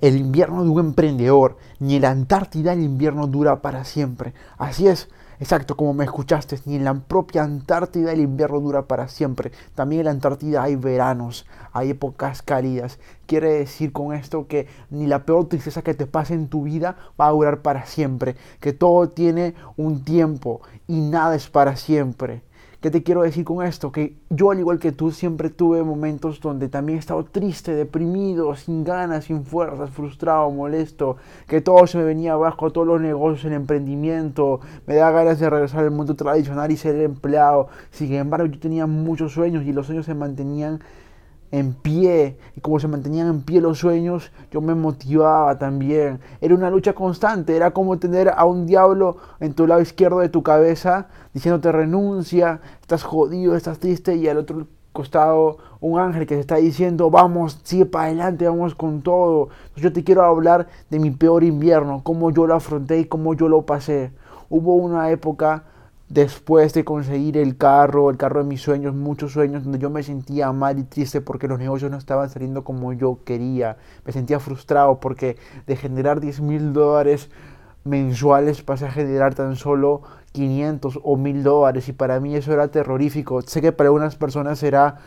el invierno de un emprendedor, ni en la Antártida el invierno dura para siempre. Así es, exacto, como me escuchaste, ni en la propia Antártida el invierno dura para siempre. También en la Antártida hay veranos, hay épocas cálidas. Quiere decir con esto que ni la peor tristeza que te pase en tu vida va a durar para siempre, que todo tiene un tiempo y nada es para siempre. ¿Qué te quiero decir con esto? Que yo, al igual que tú, siempre tuve momentos donde también he estado triste, deprimido, sin ganas, sin fuerzas, frustrado, molesto, que todo se me venía abajo, todos los negocios, el emprendimiento, me da ganas de regresar al mundo tradicional y ser empleado. Sin embargo, yo tenía muchos sueños y los sueños se mantenían en pie y como se mantenían en pie los sueños, yo me motivaba también. Era una lucha constante, era como tener a un diablo en tu lado izquierdo de tu cabeza diciéndote renuncia, estás jodido, estás triste y al otro costado un ángel que te está diciendo vamos, sigue para adelante, vamos con todo. Yo te quiero hablar de mi peor invierno, cómo yo lo afronté y cómo yo lo pasé. Hubo una época después de conseguir el carro, el carro de mis sueños, muchos sueños donde yo me sentía mal y triste porque los negocios no estaban saliendo como yo quería. Me sentía frustrado porque de generar 10 mil dólares mensuales pasé a generar tan solo 500 o 1000 dólares y para mí eso era terrorífico. Sé que para algunas personas será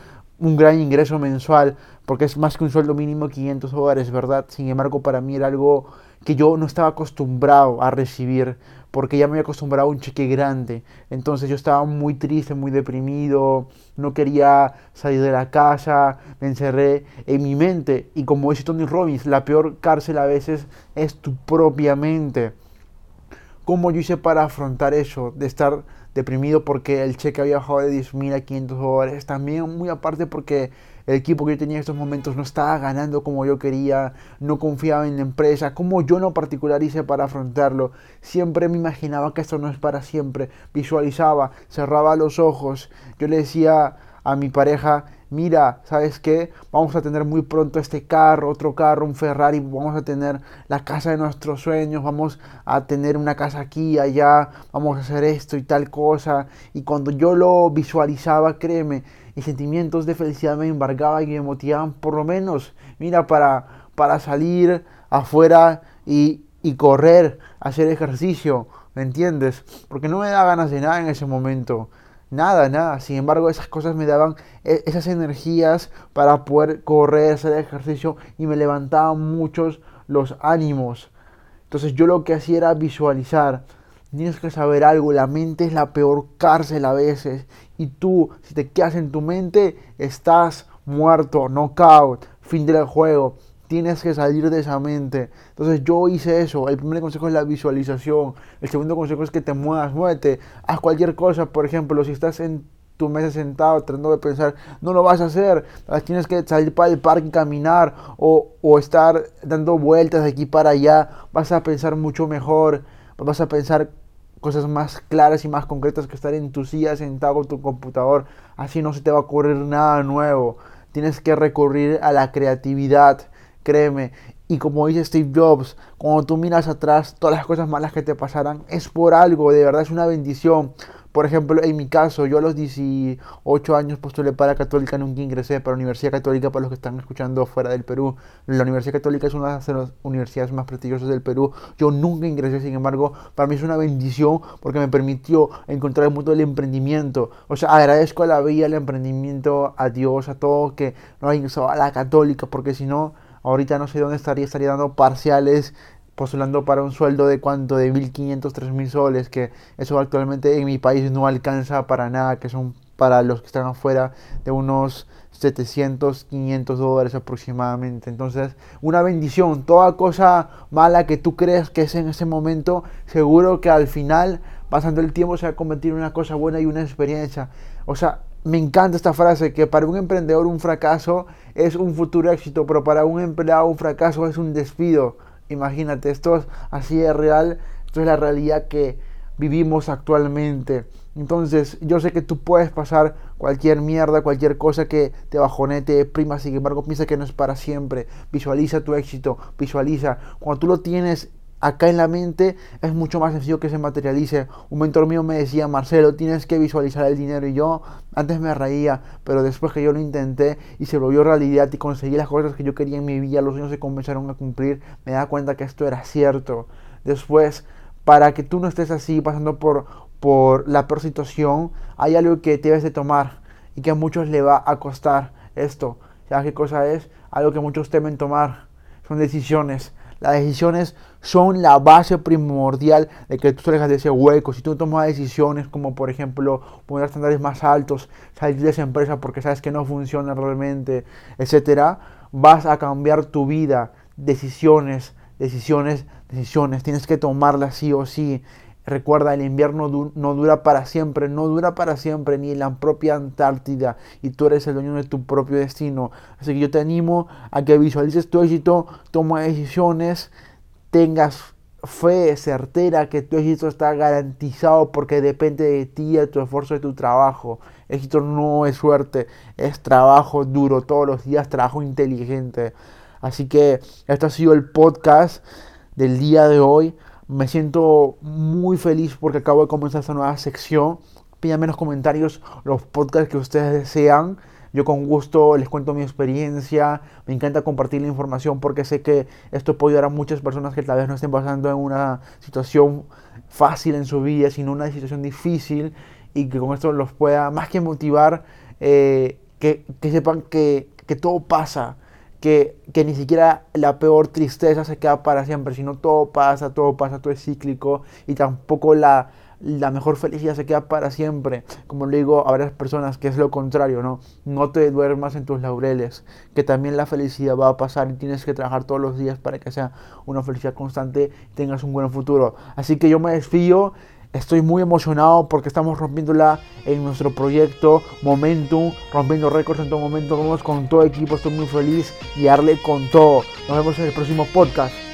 un gran ingreso mensual porque es más que un sueldo mínimo 500 dólares, ¿verdad? Sin embargo, para mí era algo que yo no estaba acostumbrado a recibir porque ya me había acostumbrado a un cheque grande. Entonces yo estaba muy triste, muy deprimido, no quería salir de la casa, me encerré en mi mente. Y como dice Tony Robbins, la peor cárcel a veces es tu propia mente. ¿Cómo yo hice para afrontar eso? De estar deprimido porque el cheque había bajado de 10 mil a 500 dólares. También muy aparte porque el equipo que yo tenía en estos momentos no estaba ganando como yo quería, no confiaba en la empresa, como yo no particular hice para afrontarlo. Siempre me imaginaba que esto no es para siempre, visualizaba, cerraba los ojos, yo le decía a mi pareja, mira, ¿sabes qué? Vamos a tener muy pronto este carro, otro carro, un Ferrari, vamos a tener la casa de nuestros sueños, vamos a tener una casa aquí, allá, vamos a hacer esto y tal cosa. Y cuando yo lo visualizaba, créeme, y sentimientos de felicidad me embargaban y me motivaban por lo menos, mira, para, para salir afuera y, y correr, hacer ejercicio, ¿me entiendes? Porque no me da ganas de nada en ese momento. Nada, nada. Sin embargo, esas cosas me daban e, esas energías para poder correr, hacer ejercicio y me levantaban muchos los ánimos. Entonces yo lo que hacía era visualizar. Tienes que saber algo, la mente es la peor cárcel a veces. Y tú, si te quedas en tu mente, estás muerto, knockout, fin del juego tienes que salir de esa mente. Entonces yo hice eso. El primer consejo es la visualización. El segundo consejo es que te muevas, muévete. Haz cualquier cosa. Por ejemplo, si estás en tu mesa sentado tratando de pensar, no lo vas a hacer. Tienes que salir para el parque y caminar o, o estar dando vueltas de aquí para allá. Vas a pensar mucho mejor. Vas a pensar cosas más claras y más concretas que estar en tu silla sentado con tu computador. Así no se te va a ocurrir nada nuevo. Tienes que recurrir a la creatividad créeme. Y como dice Steve Jobs, cuando tú miras atrás, todas las cosas malas que te pasarán es por algo, de verdad es una bendición. Por ejemplo, en mi caso, yo a los 18 años postulé para Católica, nunca ingresé para la Universidad Católica, para los que están escuchando fuera del Perú. La Universidad Católica es una de las universidades más prestigiosas del Perú. Yo nunca ingresé, sin embargo, para mí es una bendición porque me permitió encontrar el mundo del emprendimiento. O sea, agradezco a la vida, al emprendimiento, a Dios, a todo que no ha ingresado a la Católica, porque si no Ahorita no sé dónde estaría, estaría dando parciales, postulando para un sueldo de cuánto, de 1.500, 3.000 soles, que eso actualmente en mi país no alcanza para nada, que son para los que están afuera de unos 700, 500 dólares aproximadamente. Entonces, una bendición. Toda cosa mala que tú crees que es en ese momento, seguro que al final, pasando el tiempo, se va a convertir en una cosa buena y una experiencia. O sea, me encanta esta frase, que para un emprendedor un fracaso es un futuro éxito, pero para un empleado un fracaso es un despido. Imagínate, esto es así de real, esto es la realidad que vivimos actualmente. Entonces, yo sé que tú puedes pasar cualquier mierda, cualquier cosa que te bajonete, prima, sin embargo, piensa que no es para siempre. Visualiza tu éxito, visualiza. Cuando tú lo tienes acá en la mente es mucho más sencillo que se materialice. Un mentor mío me decía, Marcelo, tienes que visualizar el dinero. Y yo antes me reía, pero después que yo lo intenté y se volvió realidad y conseguí las cosas que yo quería en mi vida, los sueños se comenzaron a cumplir, me da cuenta que esto era cierto. Después, para que tú no estés así, pasando por, por la peor situación, hay algo que debes de tomar y que a muchos le va a costar esto. ¿Sabes qué cosa es? Algo que muchos temen tomar. Son decisiones las decisiones son la base primordial de que tú salgas de ese hueco. Si tú tomas decisiones como por ejemplo poner estándares más altos, salir de esa empresa porque sabes que no funciona realmente, etcétera, vas a cambiar tu vida. Decisiones, decisiones, decisiones. Tienes que tomarlas sí o sí. Recuerda, el invierno no dura para siempre, no dura para siempre, ni en la propia Antártida, y tú eres el dueño de tu propio destino. Así que yo te animo a que visualices tu éxito, toma decisiones, tengas fe certera que tu éxito está garantizado porque depende de ti, de tu esfuerzo, de tu trabajo. Éxito no es suerte, es trabajo duro, todos los días trabajo inteligente. Así que esto ha sido el podcast del día de hoy. Me siento muy feliz porque acabo de comenzar esta nueva sección. Pídanme en los comentarios los podcasts que ustedes desean. Yo con gusto les cuento mi experiencia. Me encanta compartir la información porque sé que esto puede ayudar a muchas personas que tal vez no estén pasando en una situación fácil en su vida, sino una situación difícil y que con esto los pueda más que motivar, eh, que, sepan que todo pasa que, ni siquiera la peor tristeza se queda para siempre, sino todo pasa, todo pasa, todo es cíclico y tampoco la, la mejor felicidad se queda para siempre. Como le digo a varias personas, que es lo contrario, ¿no? No te duermas en tus laureles, que también la felicidad va a pasar y tienes que trabajar todos los días para que sea una felicidad constante y tengas un buen futuro. Así que yo me desfío Estoy muy emocionado porque estamos rompiéndola en nuestro proyecto Momentum, rompiendo récords en todo momento. Vamos con todo equipo, estoy muy feliz y darle con todo. Nos vemos en el próximo podcast.